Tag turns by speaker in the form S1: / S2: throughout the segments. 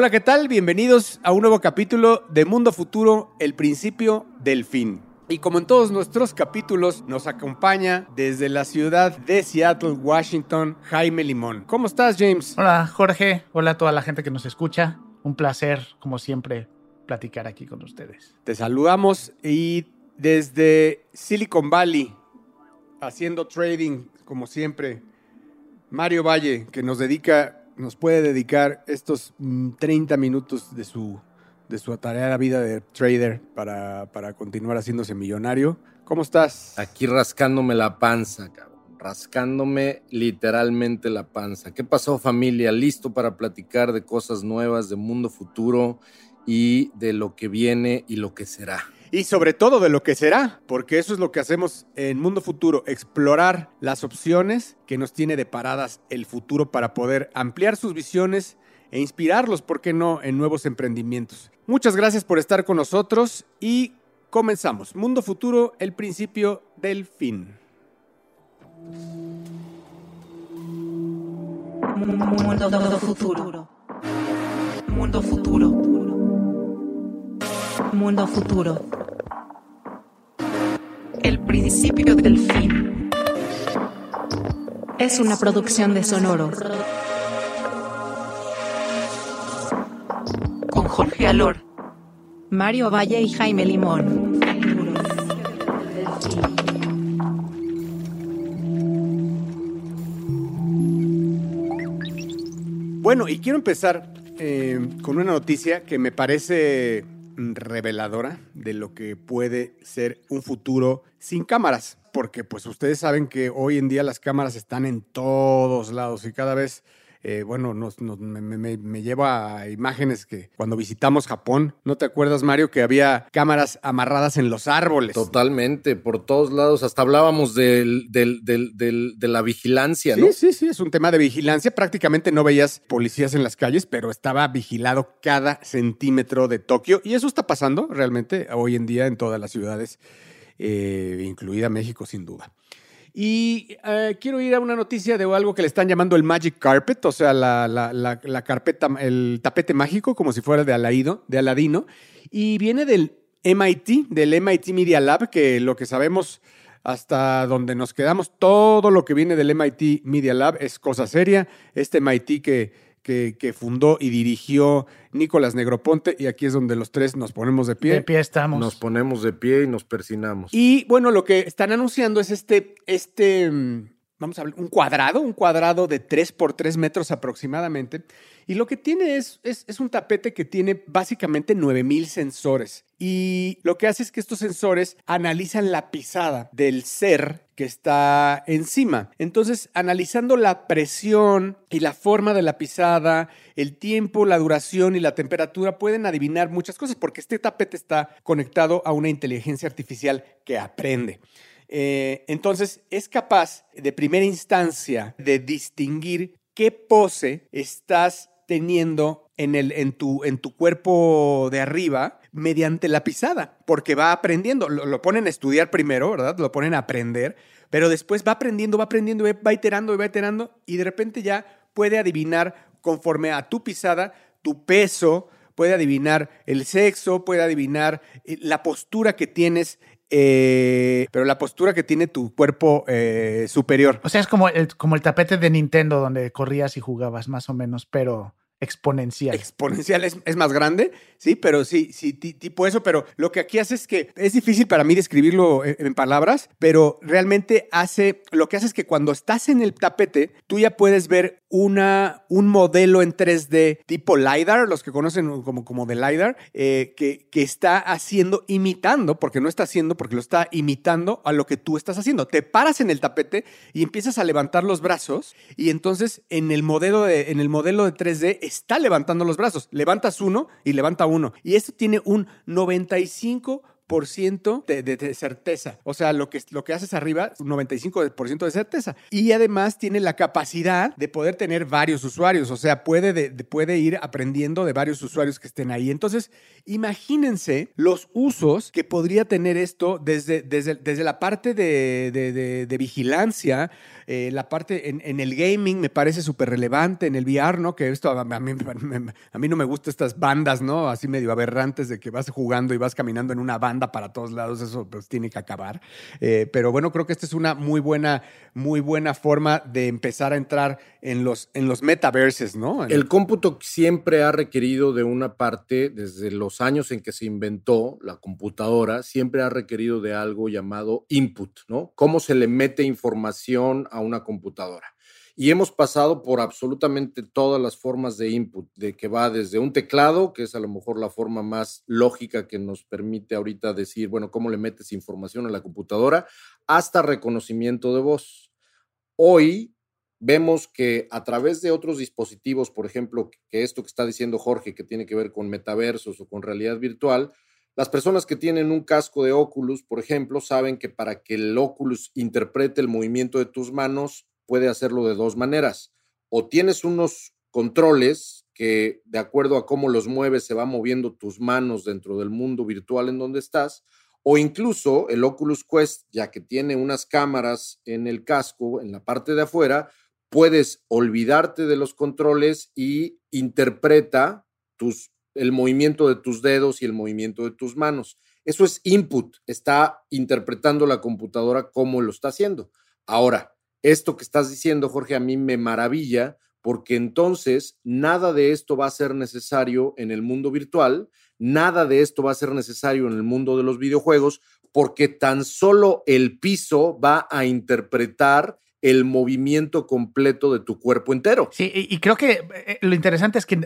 S1: Hola, ¿qué tal? Bienvenidos a un nuevo capítulo de Mundo Futuro, el principio del fin. Y como en todos nuestros capítulos, nos acompaña desde la ciudad de Seattle, Washington, Jaime Limón. ¿Cómo estás, James?
S2: Hola, Jorge. Hola a toda la gente que nos escucha. Un placer, como siempre, platicar aquí con ustedes.
S1: Te saludamos y desde Silicon Valley, haciendo trading, como siempre, Mario Valle, que nos dedica nos puede dedicar estos 30 mm, minutos de su, de su atareada vida de trader para, para continuar haciéndose millonario. ¿Cómo estás?
S3: Aquí rascándome la panza, cabrón. Rascándome literalmente la panza. ¿Qué pasó familia? Listo para platicar de cosas nuevas, de mundo futuro y de lo que viene y lo que será
S1: y sobre todo de lo que será, porque eso es lo que hacemos en Mundo Futuro, explorar las opciones que nos tiene deparadas el futuro para poder ampliar sus visiones e inspirarlos, ¿por qué no?, en nuevos emprendimientos. Muchas gracias por estar con nosotros y comenzamos. Mundo Futuro, el principio del fin.
S4: Mundo futuro. Mundo futuro. Mundo futuro. El principio del fin. Es una producción de Sonoro. Con Jorge Alor, Mario Valle y Jaime Limón.
S1: Bueno, y quiero empezar eh, con una noticia que me parece reveladora de lo que puede ser un futuro sin cámaras, porque pues ustedes saben que hoy en día las cámaras están en todos lados y cada vez eh, bueno, nos, me, lleva a imágenes que cuando visitamos Japón, ¿no te acuerdas, Mario, que había cámaras amarradas en los árboles?
S3: Totalmente, por todos lados, hasta hablábamos del, de la vigilancia, ¿no?
S1: Sí, sí, sí, es un tema de vigilancia. Prácticamente no veías policías en las calles, pero estaba vigilado cada centímetro de Tokio y eso está pasando realmente hoy en día en todas las ciudades, eh, incluida México, sin duda. Y eh, quiero ir a una noticia de algo que le están llamando el Magic Carpet, o sea, la, carpeta, el tapete mágico, como si fuera de, Alaído, de Aladino. Y viene del MIT, del MIT Media Lab, que lo que sabemos hasta donde nos quedamos, todo lo que viene del MIT Media Lab es cosa seria. Este MIT que que, fundó y dirigió Nicolás Negroponte, y aquí es donde los tres nos ponemos de pie.
S2: De pie estamos.
S3: Nos ponemos de pie y nos persinamos.
S1: Y bueno, lo que están anunciando es este, este, mm, vamos a ver, un cuadrado, un cuadrado de 3 por 3 metros aproximadamente. Y lo que tiene es, es, es un tapete que tiene básicamente 9000 sensores. Y lo que hace es que estos sensores analizan la pisada del ser que está encima. Entonces, analizando la presión y la forma de la pisada, el tiempo, la duración y la temperatura, pueden adivinar muchas cosas porque este tapete está conectado a una inteligencia artificial que aprende. Eh, entonces, es capaz de primera instancia de distinguir qué pose estás teniendo en, el, en, tu, en tu cuerpo de arriba mediante la pisada, porque va aprendiendo. Lo, ponen a estudiar primero, ¿verdad? Lo ponen a aprender, pero después va aprendiendo, va aprendiendo, va iterando, va iterando y de repente ya puede adivinar conforme a tu pisada, tu peso, puede adivinar el sexo, puede adivinar eh, la postura que tienes eh, pero la postura que tiene tu cuerpo eh, superior.
S2: O sea, es como el, como el tapete de Nintendo donde corrías y jugabas más o menos, pero exponencial.
S1: Exponencial es, más grande, sí, pero sí, sí, tipo eso, pero lo que aquí hace es que es difícil para mí describirlo en, palabras, pero realmente hace, lo que hace es que cuando estás en el tapete, tú ya puedes ver una, un modelo en 3D tipo LiDAR, los que conocen como, como de LiDAR, eh, que, que está haciendo, imitando, porque no está haciendo, porque lo está imitando a lo que tú estás haciendo. Te paras en el tapete y empiezas a levantar los brazos y entonces en el modelo de, en el modelo de 3D está levantando los brazos. Levantas uno y levanta uno. Y esto tiene un 95 95% de, certeza. O sea, lo que, lo que haces arriba, un 95% de certeza. Y además tiene la capacidad de poder tener varios usuarios. O sea, puede, de- de- puede ir aprendiendo de varios usuarios que estén ahí. Entonces, imagínense los usos que podría tener esto desde, desde, desde la parte de, vigilancia, eh, la parte en, el gaming me parece súper relevante, en el VR, ¿no? Que esto a, mí, a mí no me gustan estas bandas, ¿no? Así medio aberrantes de que vas jugando y vas caminando en una banda para todos lados, eso pues tiene que acabar. Eh, pero bueno, creo que esta es una muy buena, muy buena forma de empezar a entrar en los, en los metaverses, ¿no?
S3: El cómputo siempre ha requerido de una parte, desde los años en que se inventó la computadora, siempre ha requerido de algo llamado input, ¿no? Cómo se le mete información a una computadora. Y hemos pasado por absolutamente todas las formas de input, de que va desde un teclado, que es a lo mejor la forma más lógica que nos permite ahorita decir, bueno, cómo le metes información a la computadora, hasta reconocimiento de voz. Hoy vemos que a través de otros dispositivos, por ejemplo, que esto que está diciendo Jorge, que tiene que ver con metaversos o con realidad virtual, las personas que tienen un casco de Oculus, por ejemplo, saben que para que el Oculus interprete el movimiento de tus manos, puede hacerlo de dos maneras. O tienes unos controles que, de acuerdo a cómo los mueves, se va moviendo tus manos dentro del mundo virtual en donde estás, o incluso el Oculus Quest, ya que tiene unas cámaras en el casco, en la parte de afuera, puedes olvidarte de los controles y interpreta tus, el movimiento de tus dedos y el movimiento de tus manos. Eso es input, está interpretando la computadora cómo lo está haciendo. Ahora, esto que estás diciendo, Jorge, a mí me maravilla porque entonces nada de esto va a ser necesario en el mundo virtual, nada de esto va a ser necesario en el mundo de los videojuegos, porque tan solo el piso va a interpretar el movimiento completo de tu cuerpo entero.
S2: Sí, y, y creo que eh, lo interesante es que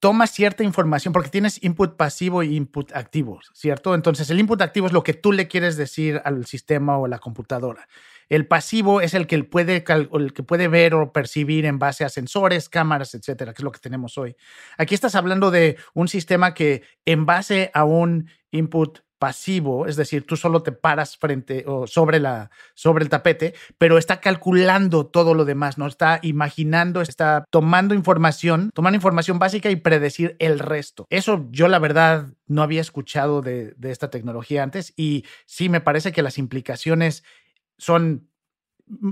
S2: tomas cierta información porque tienes input pasivo e input activo, ¿cierto? Entonces, el input activo es lo que tú le quieres decir al sistema o a la computadora. El pasivo es el que puede, que puede ver o percibir en base a sensores, cámaras, etcétera, que es lo que tenemos hoy. Aquí estás hablando de un sistema que en base a un input pasivo, es decir, tú solo te paras frente o sobre, la, sobre el tapete, pero está calculando todo lo demás, ¿no? Está imaginando, está tomando información, tomando información básica y predecir el resto. Eso yo la verdad no había escuchado de esta tecnología antes y sí me parece que las implicaciones son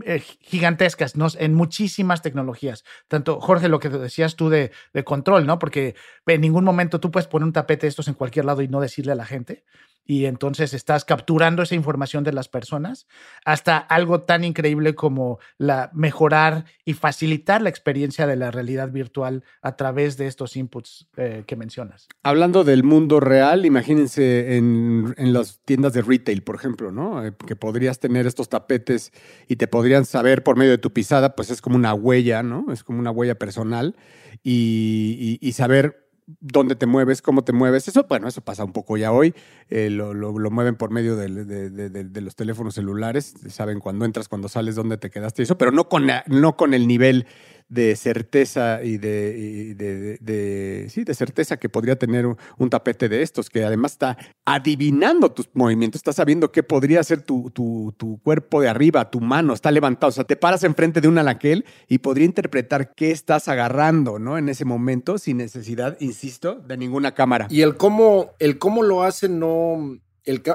S2: eh, gigantescas en muchísimas tecnologías. Tanto, Jorge, lo que decías tú de, de, control, ¿no? Porque en ningún momento tú puedes poner un tapete de estos en cualquier lado y no decirle a la gente. Y entonces estás capturando esa información de las personas hasta algo tan increíble como la mejorar y facilitar la experiencia de la realidad virtual a través de estos inputs eh, que mencionas.
S1: Hablando del mundo real, imagínense en, en, las tiendas de retail, por ejemplo, ¿no? Eh, que podrías tener estos tapetes y te podrían saber por medio de tu pisada, pues es como una huella, ¿no? Es como una huella personal y, saber dónde te mueves, cómo te mueves. Eso, bueno, eso pasa un poco ya hoy. Eh, lo, lo, mueven por medio de, de, los teléfonos celulares. Saben cuándo entras, cuándo sales, dónde te quedaste. Eso, pero no con, no con el nivel de certeza y de, y de, sí, de certeza que podría tener un, tapete de estos, que además está adivinando tus movimientos, está sabiendo qué podría ser tu, tu, tu, cuerpo de arriba, tu mano, está levantado, o sea, te paras enfrente de un anaquel y podría interpretar qué estás agarrando, ¿no? En ese momento, sin necesidad, insisto, de ninguna cámara.
S3: Y el cómo, el cómo lo hace no...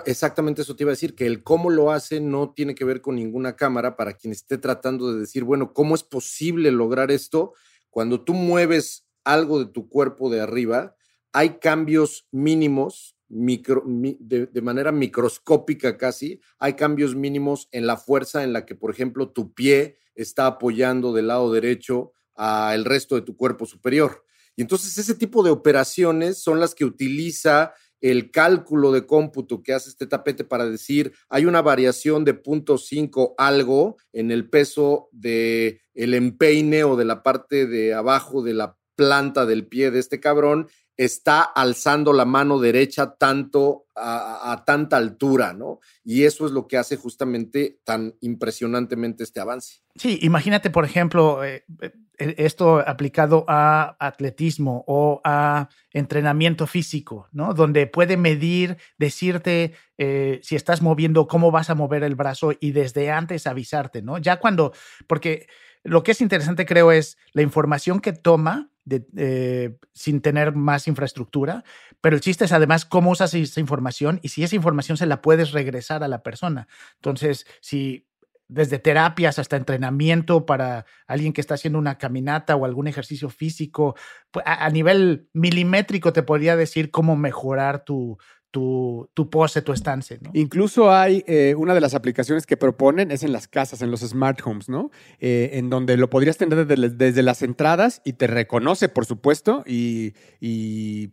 S3: Exactamente eso te iba a decir, que el cómo lo hace no tiene que ver con ninguna cámara para quien esté tratando de decir, bueno, ¿cómo es posible lograr esto? Cuando tú mueves algo de tu cuerpo de arriba, hay cambios mínimos, de, de, manera microscópica casi, hay cambios mínimos en la fuerza en la que, por ejemplo, tu pie está apoyando del lado derecho al resto de tu cuerpo superior. Y entonces ese tipo de operaciones son las que utiliza el cálculo de cómputo que hace este tapete para decir hay una variación de 0.5 algo en el peso de el empeine o de la parte de abajo de la planta del pie de este cabrón está alzando la mano derecha tanto a, tanta altura, ¿no? Y eso es lo que hace justamente tan impresionantemente este avance.
S2: Sí, imagínate, por ejemplo, eh, eh, esto aplicado a atletismo o a entrenamiento físico, ¿no? Donde puede medir, decirte eh, si estás moviendo, cómo vas a mover el brazo y desde antes avisarte, ¿no? Ya cuando, porque lo que es interesante creo es la información que toma eh, sin tener más infraestructura, pero el chiste es además cómo usas esa información y si esa información se la puedes regresar a la persona. Entonces, si desde terapias hasta entrenamiento para alguien que está haciendo una caminata o algún ejercicio físico, pues, a, a nivel milimétrico te podría decir cómo mejorar tu, tu, tu pose, tu estance. ¿no?
S1: Incluso hay eh, una de las aplicaciones que proponen es en las casas, en los smart homes, ¿no? Eh, en donde lo podrías tener desde, las entradas y te reconoce, por supuesto, y,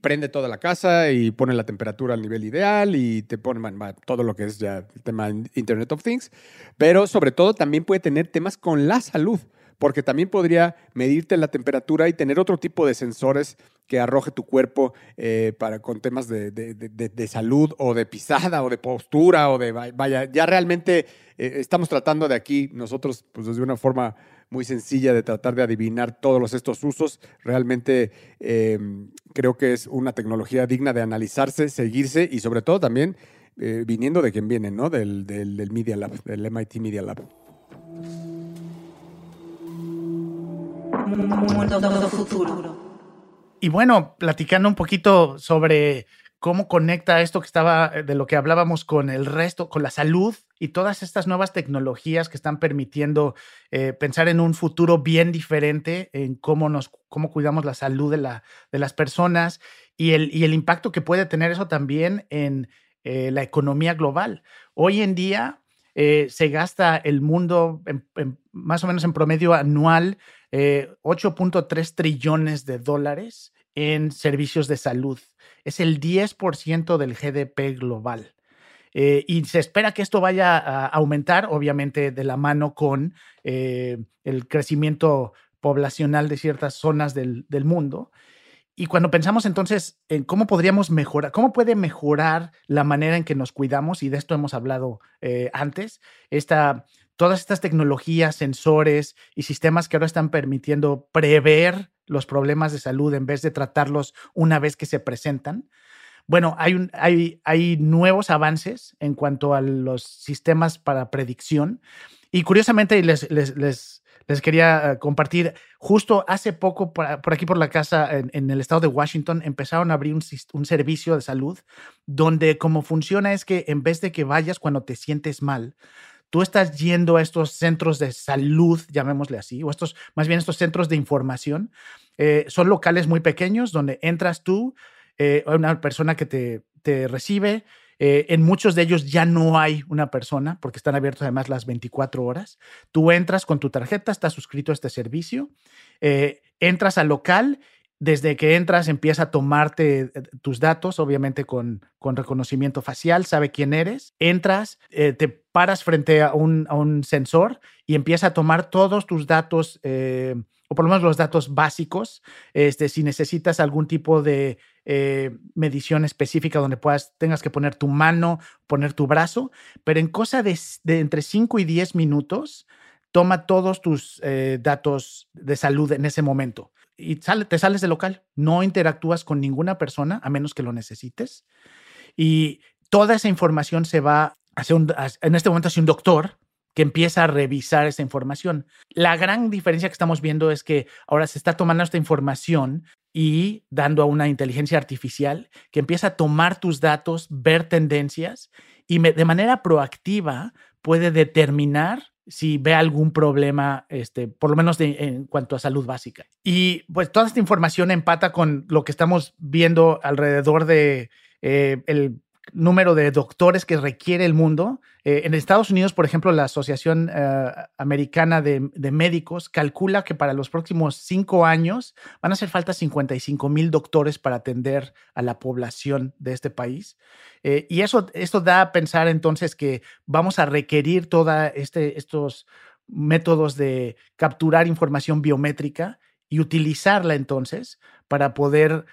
S1: prende toda la casa y pone la temperatura al nivel ideal y te pone todo lo que es ya el tema Internet of Things, pero sobre todo también puede tener temas con la salud porque también podría medirte la temperatura y tener otro tipo de sensores que arroje tu cuerpo eh, para, con temas de, salud o de pisada o de postura o de, vaya, ya realmente eh, estamos tratando de aquí nosotros, pues desde una forma muy sencilla de tratar de adivinar todos estos usos. Realmente em, creo que es una tecnología digna de analizarse, seguirse y sobre todo también eh, viniendo de quien viene, ¿no? Del, del Media Lab, del MIT Media Lab.
S2: Y bueno, platicando un poquito sobre cómo conecta esto que estaba, eh, de lo que hablábamos con el resto, con la salud y todas estas nuevas tecnologías que están permitiendo eh, pensar en un futuro bien diferente en cómo nos, cómo cuidamos la salud de, la, de las personas y el, y el impacto que puede tener eso también en eh, la economía global. Hoy en día se gasta el mundo más o menos en promedio anual 8.3 eh, trillones de dólares en servicios de salud. Es el 10% del GDP global. Eh, y se espera que esto vaya a aumentar, obviamente, de la mano con eh, el crecimiento poblacional de ciertas zonas del, mundo. Y cuando pensamos entonces en cómo podríamos mejorar, cómo puede mejorar la manera en que nos cuidamos, y de esto hemos hablado antes, esta todas estas tecnologías, sensores y sistemas que ahora están permitiendo prever los problemas de salud en vez de tratarlos una vez que se presentan. Bueno, hay, hay, hay nuevos avances en cuanto a los sistemas para predicción y curiosamente les, les, les, quería eh, compartir, justo hace poco por, aquí por la casa en, el estado de Washington empezaron a abrir un, un servicio de salud donde como funciona es que en vez de que vayas cuando te sientes mal, tú estás yendo a estos centros de salud, llamémosle así, o estos, más bien estos centros de información, eh, son locales muy pequeños donde entras tú, eh, una persona que te, te recibe. Eh, en muchos de ellos ya no hay una persona porque están abiertos además las 24 horas. Tú entras con tu tarjeta, estás suscrito a este servicio, entras al local desde que entras empieza a tomarte eh, tus datos, obviamente con, con reconocimiento facial, sabe quién eres, entras, eh, te paras frente a un, a un, sensor y empieza a tomar todos tus datos, eh, o por lo menos los datos básicos, este, si necesitas algún tipo de medición específica donde puedas, tengas que poner tu mano, poner tu brazo, pero en cosa de, de entre 5 y 10 minutos, toma todos tus datos de salud en ese momento y te sales del local. No interactúas con ninguna persona a menos que lo necesites. Y toda esa información se va hacia en este momento hacia un doctor que empieza a revisar esa información. La gran diferencia que estamos viendo es que ahora se está tomando esta información y dando a una inteligencia artificial que empieza a tomar tus datos, ver tendencias y de manera proactiva puede determinar si ve algún problema, este, por lo menos en cuanto a salud básica. Y pues toda esta información empata con lo que estamos viendo alrededor de eh, el número de doctores que requiere el mundo. Eh, en Estados Unidos, por ejemplo, la Asociación eh, Americana de, Médicos calcula que para los próximos cinco años van a hacer falta 55 mil doctores para atender a la población de este país. Eh, y eso esto da a pensar entonces que vamos a requerir todos este, estos métodos de capturar información biométrica y utilizarla entonces para poder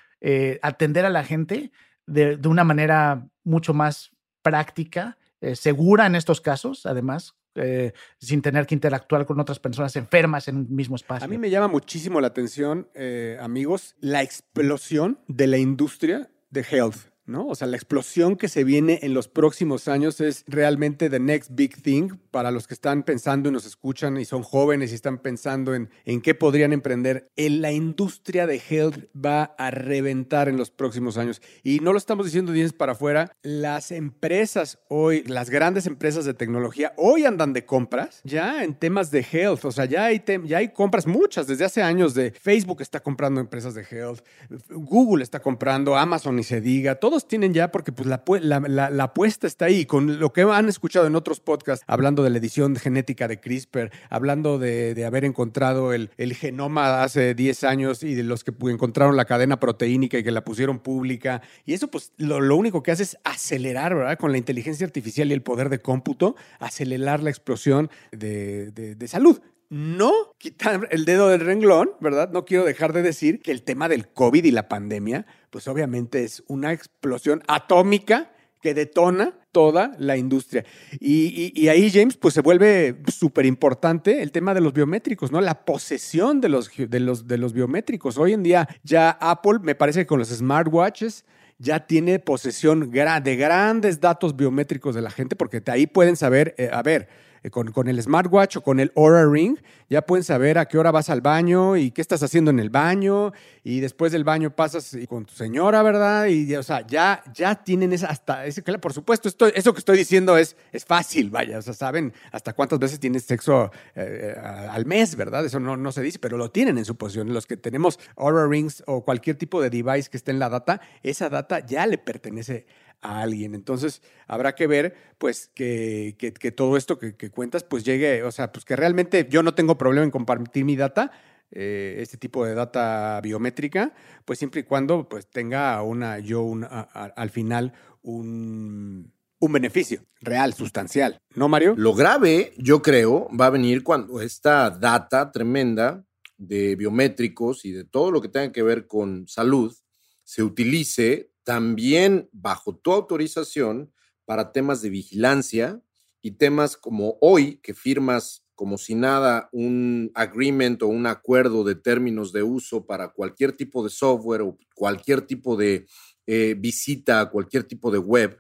S2: atender a la gente de, de, una manera mucho más práctica, eh, segura en estos casos, además, eh, sin tener que interactuar con otras personas enfermas en un mismo espacio.
S1: A mí me llama muchísimo la atención, eh, amigos, la explosión de la industria de health. ¿No? O sea, la explosión que se viene en los próximos años es realmente the next big thing para los que están pensando y nos escuchan y son jóvenes y están pensando en, en qué podrían emprender. En la industria de health va a reventar en los próximos años. Y no lo estamos diciendo diez para afuera. Las empresas hoy, las grandes empresas de tecnología, hoy andan de compras ya en temas de health. O sea, ya hay, ya hay compras muchas desde hace años de Facebook está comprando empresas de health, Google está comprando, Amazon y se diga, todo tienen ya porque pues, la, la, la, apuesta está ahí. Con lo que han escuchado en otros podcasts, hablando de la edición genética de CRISPR, hablando de, de haber encontrado el, el, genoma hace 10 años y de los que encontraron la cadena proteínica y que la pusieron pública. Y eso pues lo, lo único que hace es acelerar, ¿verdad? Con la inteligencia artificial y el poder de cómputo, acelerar la explosión de, de, de salud no quitar el dedo del renglón, ¿verdad? No quiero dejar de decir que el tema del COVID y la pandemia, pues obviamente es una explosión atómica que detona toda la industria. Y, ahí, James, pues se vuelve súper importante el tema de los biométricos, ¿no? La posesión de los, de, los, de los biométricos. Hoy en día ya Apple, me parece que con los smartwatches, ya tiene posesión de grandes datos biométricos de la gente, porque de ahí pueden saber, eh, a ver, eh, con, el smartwatch o con el Aura Ring, ya pueden saber a qué hora vas al baño y qué estás haciendo en el baño. Y después del baño pasas con tu señora, ¿verdad? Y, o sea, ya, ya tienen esa, hasta, ese, por supuesto, esto, eso que estoy diciendo es, es fácil, vaya. O sea, saben hasta cuántas veces tienes sexo eh, eh, al mes, ¿verdad? Eso no, no se dice, pero lo tienen en su posición. Los que tenemos Aura Rings o cualquier tipo de device que esté en la data, esa data ya le pertenece a alguien. Entonces, habrá que ver, pues, que, que, todo esto que, cuentas, pues llegue, o sea, pues que realmente yo no tengo problema en compartir mi data, eh, este tipo de data biométrica, pues siempre y cuando, pues, tenga una, yo al final un, un beneficio real, sustancial. ¿No, Mario?
S3: Lo grave, yo creo, va a venir cuando esta data tremenda de biométricos y de todo lo que tenga que ver con salud se utilice también bajo tu autorización para temas de vigilancia y temas como hoy que firmas como si nada un agreement o un acuerdo de términos de uso para cualquier tipo de software o cualquier tipo de eh, visita a cualquier tipo de web,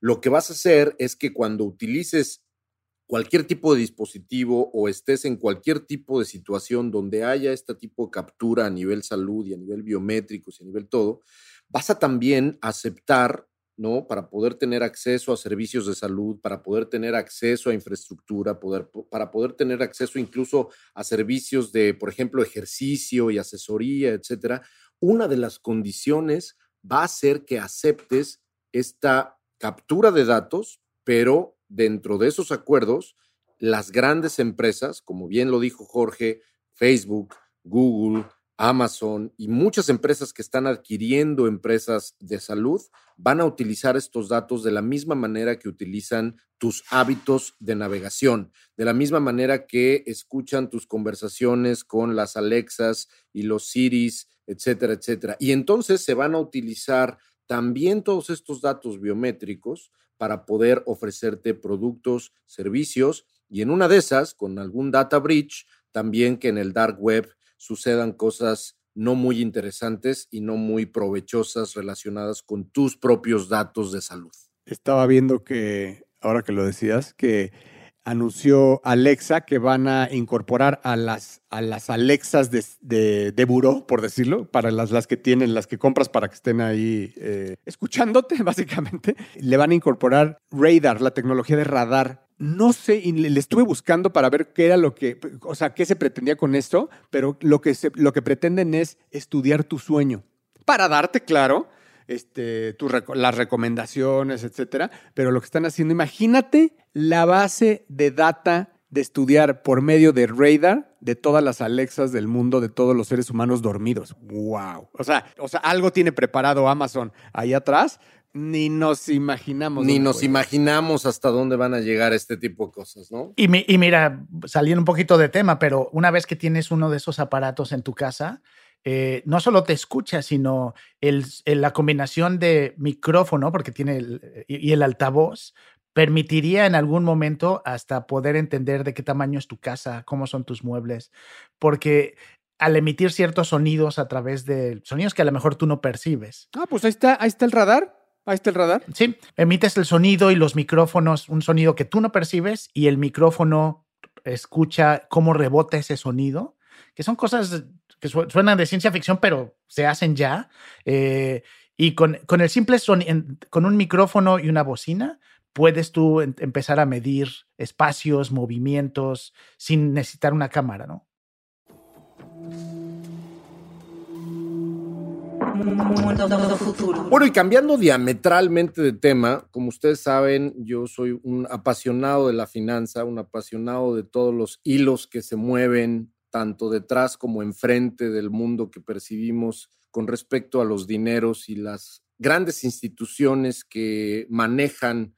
S3: lo que vas a hacer es que cuando utilices cualquier tipo de dispositivo o estés en cualquier tipo de situación donde haya este tipo de captura a nivel salud y a nivel biométrico y a nivel todo, vas a también aceptar, ¿no? Para poder tener acceso a servicios de salud, para poder tener acceso a infraestructura, poder, para poder tener acceso incluso a servicios de, por ejemplo, ejercicio y asesoría, etcétera. Una de las condiciones va a ser que aceptes esta captura de datos, pero dentro de esos acuerdos, las grandes empresas, como bien lo dijo Jorge, Facebook, Google, Amazon y muchas empresas que están adquiriendo empresas de salud van a utilizar estos datos de la misma manera que utilizan tus hábitos de navegación, de la misma manera que escuchan tus conversaciones con las Alexas y los Siris, etcétera, etcétera. Y entonces se van a utilizar también todos estos datos biométricos para poder ofrecerte productos, servicios y en una de esas, con algún data breach, también que en el dark web sucedan cosas no muy interesantes y no muy provechosas relacionadas con tus propios datos de salud.
S1: Estaba viendo que, ahora que lo decías, que anunció Alexa que van a incorporar a las, a las Alexas de, de, de buró, por decirlo, para las, las que tienen, las que compras para que estén ahí eh, escuchándote, básicamente. Le van a incorporar radar, la tecnología de radar no sé, y le, estuve buscando para ver qué era lo que, o sea, qué se pretendía con esto, pero lo que, lo que pretenden es estudiar tu sueño para darte, claro, este, las recomendaciones, etcétera. Pero lo que están haciendo, imagínate la base de data de estudiar por medio de radar de todas las Alexas del mundo, de todos los seres humanos dormidos. ¡Wow! O sea, o sea algo tiene preparado Amazon ahí atrás ni nos imaginamos.
S3: Ni nos imaginamos hasta dónde van a llegar este tipo de cosas, ¿no?
S2: Y, y mira, saliendo un poquito de tema, pero una vez que tienes uno de esos aparatos en tu casa, eh, no solo te escucha, sino el, la combinación de micrófono, porque tiene el, y el altavoz, permitiría en algún momento hasta poder entender de qué tamaño es tu casa, cómo son tus muebles, porque al emitir ciertos sonidos a través de sonidos que a lo mejor tú no percibes.
S1: Ah, pues ahí está, ahí está el radar. Ahí está el radar.
S2: Sí, emites el sonido y los micrófonos, un sonido que tú no percibes y el micrófono escucha cómo rebota ese sonido, que son cosas que suenan de ciencia ficción, pero se hacen ya. Eh, y con, con, el simple con un micrófono y una bocina, puedes tú empezar a medir espacios, movimientos, sin necesitar una cámara, ¿no?
S3: Bueno, y cambiando diametralmente de tema, como ustedes saben, yo soy un apasionado de la finanza, un apasionado de todos los hilos que se mueven tanto detrás como enfrente del mundo que percibimos con respecto a los dineros y las grandes instituciones que manejan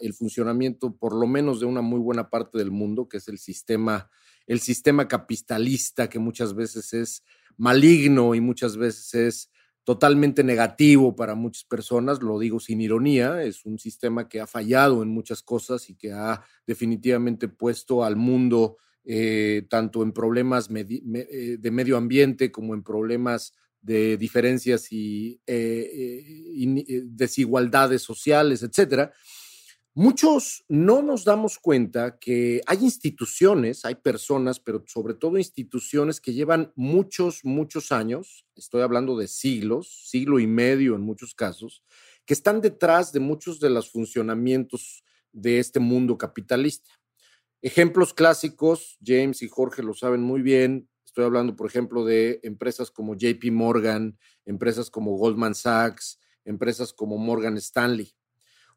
S3: el funcionamiento por lo menos de una muy buena parte del mundo, que es el sistema, el sistema capitalista, que muchas veces es maligno y muchas veces es totalmente negativo para muchas personas, lo digo sin ironía, es un sistema que ha fallado en muchas cosas y que ha definitivamente puesto al mundo eh, tanto en problemas eh, de medio ambiente como en problemas de diferencias y, eh, desigualdades sociales, etcétera. Muchos no nos damos cuenta que hay instituciones, hay personas, pero sobre todo instituciones que llevan muchos, muchos años, estoy hablando de siglos, siglo y medio en muchos casos, que están detrás de muchos de los funcionamientos de este mundo capitalista. Ejemplos clásicos, James y Jorge lo saben muy bien, estoy hablando, por ejemplo, de empresas como JP Morgan, empresas como Goldman Sachs, empresas como Morgan Stanley.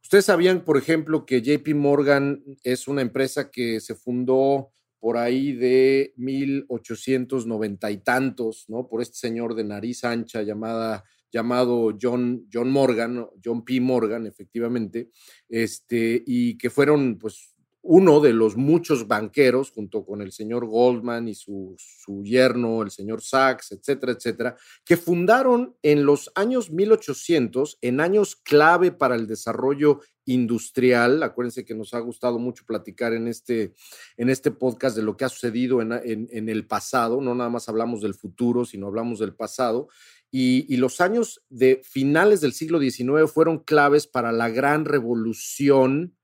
S3: Ustedes sabían, por ejemplo, que JP Morgan es una empresa que se fundó por ahí de 1890 y tantos, ¿no? Por este señor de nariz ancha llamada, llamado John, John Morgan, John P. Morgan, efectivamente, este, y que fueron, pues, uno de los muchos banqueros, junto con el señor Goldman y su, su, yerno, el señor Sachs, etcétera, etcétera, que fundaron en los años 1800, en años clave para el desarrollo industrial. Acuérdense que nos ha gustado mucho platicar en este, en este podcast de lo que ha sucedido en, en, el pasado. No nada más hablamos del futuro, sino hablamos del pasado. Y, y, los años de finales del siglo XIX fueron claves para la gran revolución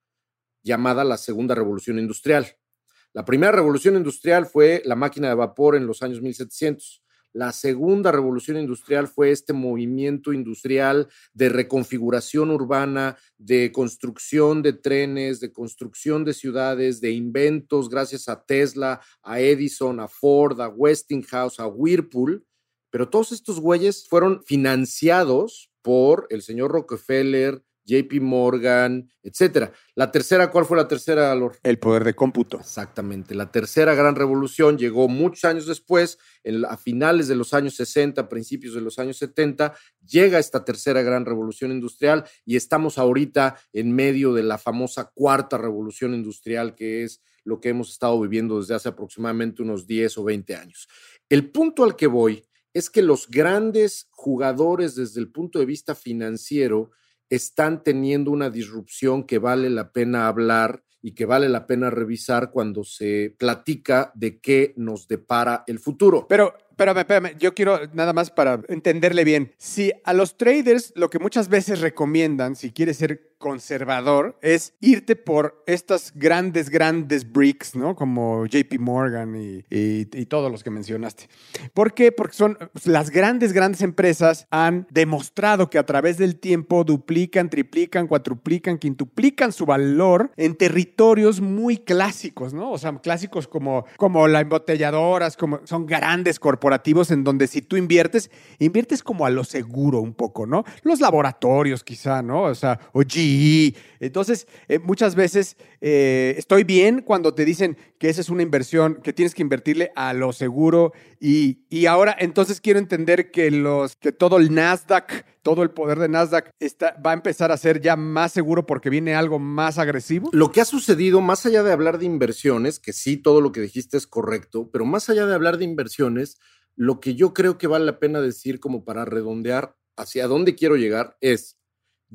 S3: llamada la Segunda Revolución Industrial. La primera revolución industrial fue la máquina de vapor en los años 1700. La segunda revolución industrial fue este movimiento industrial de reconfiguración urbana, de construcción de trenes, de construcción de ciudades, de inventos gracias a Tesla, a Edison, a Ford, a Westinghouse, a Whirlpool. Pero todos estos güeyes fueron financiados por el señor Rockefeller, JP Morgan, etcétera. La tercera, ¿cuál fue la tercera, Lord?
S1: El poder de cómputo.
S3: Exactamente. La tercera gran revolución llegó muchos años después, a finales de los años 60, principios de los años 70, llega esta tercera gran revolución industrial y estamos ahorita en medio de la famosa cuarta revolución industrial, que es lo que hemos estado viviendo desde hace aproximadamente unos 10 o 20 años. El punto al que voy es que los grandes jugadores desde el punto de vista financiero, están teniendo una disrupción que vale la pena hablar y que vale la pena revisar cuando se platica de qué nos depara el futuro.
S1: Pero Espérame, espérame, yo quiero nada más para entenderle bien. Si a los traders lo que muchas veces recomiendan, si quieres ser conservador, es irte por estas grandes, grandes bricks, ¿no? Como JP Morgan y, todos los que mencionaste. ¿Por qué? Porque son pues, las grandes, grandes empresas han demostrado que a través del tiempo duplican, triplican, cuatruplican, quintuplican su valor en territorios muy clásicos, ¿no? O sea, clásicos como, como las embotelladoras, como son grandes corporativos en donde si tú inviertes, inviertes como a lo seguro un poco, ¿no? Los laboratorios quizá, ¿no? O sea, o Entonces, eh, muchas veces eh, estoy bien cuando te dicen que esa es una inversión, que tienes que invertirle a lo seguro y, y ahora entonces quiero entender que, los, que todo el Nasdaq todo el poder de Nasdaq está, va a empezar a ser ya más seguro porque viene algo más agresivo?
S3: Lo que ha sucedido, más allá de hablar de inversiones, que sí, todo lo que dijiste es correcto, pero más allá de hablar de inversiones, lo que yo creo que vale la pena decir como para redondear hacia dónde quiero llegar es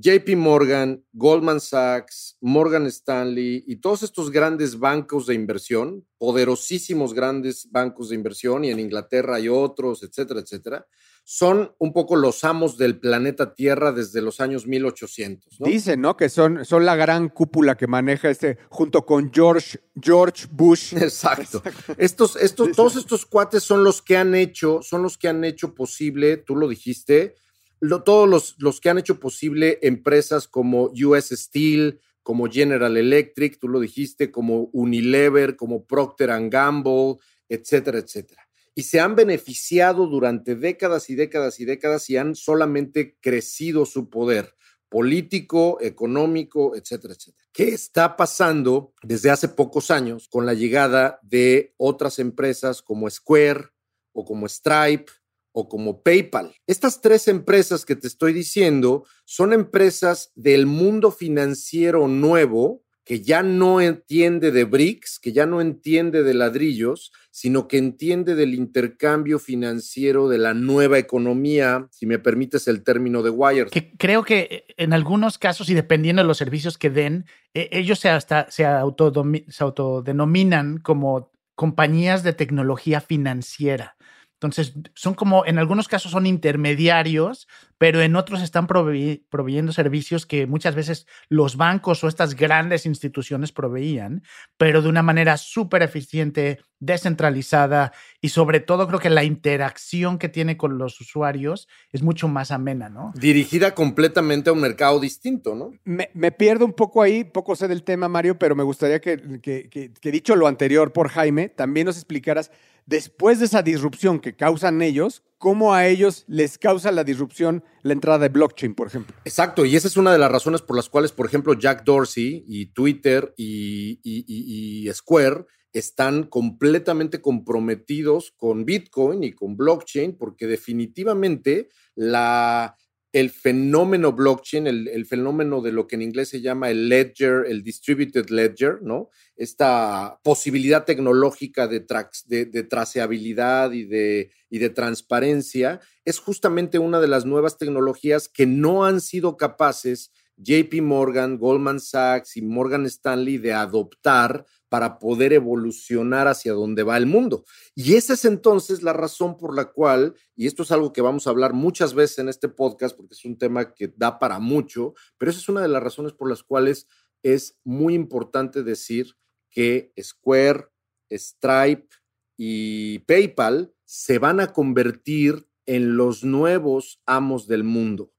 S3: JP Morgan, Goldman Sachs, Morgan Stanley y todos estos grandes bancos de inversión, poderosísimos grandes bancos de inversión, y en Inglaterra hay otros, etcétera, etcétera, son un poco los amos del planeta Tierra desde los años 1800. ¿no?
S1: Dicen, ¿no? Que son, son la gran cúpula que maneja este, junto con George, George Bush.
S3: Exacto. Estos, estos, todos estos cuates son los que han hecho, son los que han hecho posible, tú lo dijiste, todos los, los que han hecho posible empresas como US Steel, como General Electric, tú lo dijiste, como Unilever, como Procter Gamble, etcétera, etcétera. Y se han beneficiado durante décadas y décadas y décadas y han solamente crecido su poder político, económico, etcétera, etcétera. ¿Qué está pasando desde hace pocos años con la llegada de otras empresas como Square o como Stripe o como PayPal. Estas tres empresas que te estoy diciendo son empresas del mundo financiero nuevo que ya no entiende de bricks, que ya no entiende de ladrillos, sino que entiende del intercambio financiero de la nueva economía, si me permites el término de Wire.
S2: Que creo que eh, en algunos casos, y dependiendo de los servicios que den, eh, ellos se, hasta, se autodenominan como compañías de tecnología financiera. Entonces, son como, en algunos casos son intermediarios, pero en otros están proveyendo servicios que muchas veces los bancos o estas grandes instituciones proveían, pero de una manera súper eficiente, descentralizada y sobre todo creo que la interacción que tiene con los usuarios es mucho más amena, ¿no?
S3: Dirigida completamente a un mercado distinto, ¿no?
S1: Me, pierdo un poco ahí, poco sé del tema, Mario, pero me gustaría que, que dicho lo anterior por Jaime, también nos explicaras después de esa disrupción que causan ellos, cómo a ellos les causa la disrupción la entrada de blockchain, por ejemplo.
S3: Exacto, y esa es una de las razones por las cuales, por ejemplo, Jack Dorsey y Twitter y, Square están completamente comprometidos con Bitcoin y con blockchain, porque definitivamente la, el fenómeno blockchain, el, fenómeno de lo que en inglés se llama el ledger, el distributed ledger, ¿no? Esta posibilidad tecnológica de, de, traceabilidad y de, y de transparencia, es justamente una de las nuevas tecnologías que no han sido capaces JP Morgan, Goldman Sachs y Morgan Stanley de adoptar para poder evolucionar hacia donde va el mundo. Y esa es entonces la razón por la cual, y esto es algo que vamos a hablar muchas veces en este podcast, porque es un tema que da para mucho, pero esa es una de las razones por las cuales es muy importante decir que Square, Stripe y PayPal se van a convertir en los nuevos amos del mundo.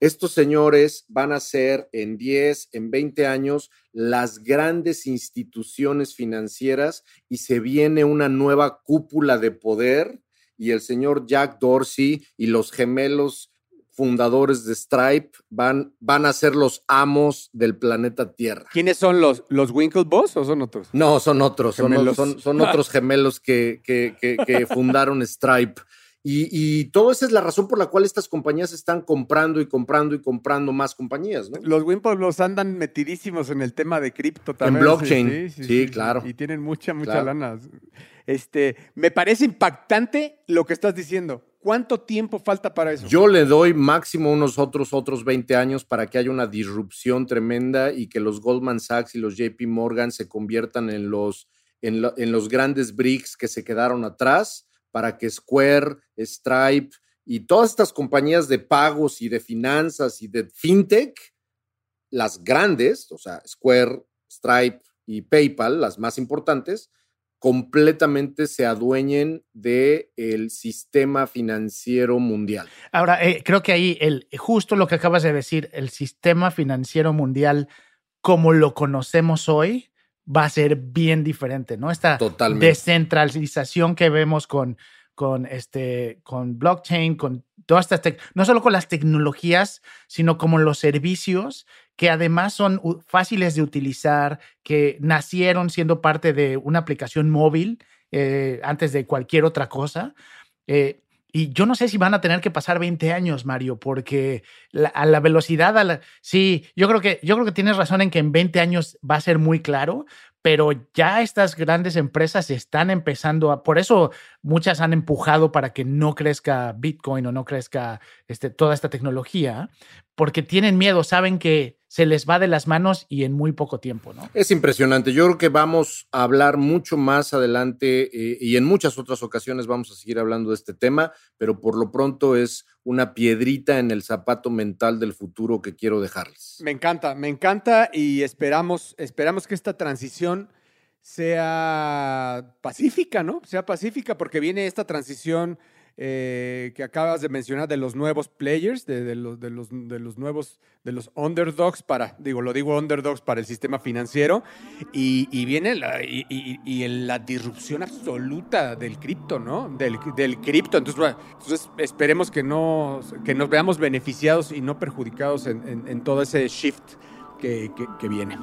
S3: Estos señores van a ser en 10, en 20 años las grandes instituciones financieras y se viene una nueva cúpula de poder y el señor Jack Dorsey y los gemelos fundadores de Stripe van, van a ser los amos del planeta Tierra.
S1: ¿Quiénes son los, los Winklevoss o son otros?
S3: No, son otros, son, son, otros gemelos que, que, que fundaron Stripe. Y, todo esa es la razón por la cual estas compañías están comprando y comprando y comprando más compañías, ¿no?
S1: Los Wimpos los andan metidísimos en el tema de cripto también.
S3: En blockchain, sí, claro.
S1: Y tienen mucha, mucha lana. Este, me parece impactante lo que estás diciendo. ¿Cuánto tiempo falta para eso?
S3: Yo le doy máximo unos otros, otros 20 años para que haya una disrupción tremenda y que los Goldman Sachs y los JP Morgan se conviertan en los, en, en los grandes BRICS que se quedaron atrás para que Square, Stripe y todas estas compañías de pagos y de finanzas y de fintech, las grandes, o sea, Square, Stripe y PayPal, las más importantes, completamente se adueñen del el sistema financiero mundial.
S2: Ahora, eh, creo que ahí el, justo lo que acabas de decir, el sistema financiero mundial como lo conocemos hoy, va a ser bien diferente, ¿no? Esta descentralización que vemos con, con, este, con blockchain, con todas estas, no solo con las tecnologías, sino como los servicios que además son fáciles de utilizar, que nacieron siendo parte de una aplicación móvil eh, antes de cualquier otra cosa. Eh, y yo no sé si van a tener que pasar 20 años, Mario, porque a la velocidad, a la, sí, yo creo, que, yo creo que tienes razón en que en 20 años va a ser muy claro, pero ya estas grandes empresas están empezando a, por eso muchas han empujado para que no crezca Bitcoin o no crezca este, toda esta tecnología, porque tienen miedo, saben que se les va de las manos y en muy poco tiempo, ¿no?
S3: Es impresionante. Yo creo que vamos a hablar mucho más adelante eh, y en muchas otras ocasiones vamos a seguir hablando de este tema, pero por lo pronto es una piedrita en el zapato mental del futuro que quiero dejarles.
S1: Me encanta, me encanta y esperamos, esperamos que esta transición sea pacífica, ¿no? Sea pacífica porque viene esta transición eh, que acabas de mencionar de los nuevos players, de, los, de, los, de los nuevos, de los underdogs para, digo, lo digo underdogs para el sistema financiero, y, viene la, y, la disrupción absoluta del cripto, ¿no? Del, del cripto. Entonces, entonces, esperemos que, no, que nos veamos beneficiados y no perjudicados en, todo ese shift que, que viene.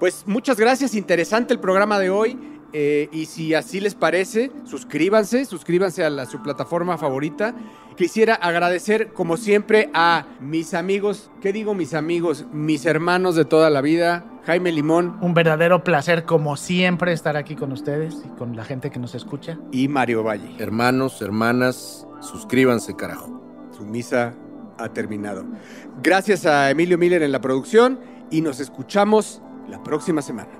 S1: Pues muchas gracias, interesante el programa de hoy. Eh, y si así les parece, suscríbanse, suscríbanse a, su plataforma favorita. Quisiera agradecer, como siempre, a mis amigos, ¿qué digo mis amigos? Mis hermanos de toda la vida, Jaime Limón.
S2: Un verdadero placer, como siempre, estar aquí con ustedes y con la gente que nos escucha.
S1: Y Mario Valle.
S3: Hermanos, hermanas, suscríbanse, carajo.
S1: Su misa ha terminado. Gracias a Emilio Miller en la producción y nos escuchamos la próxima semana.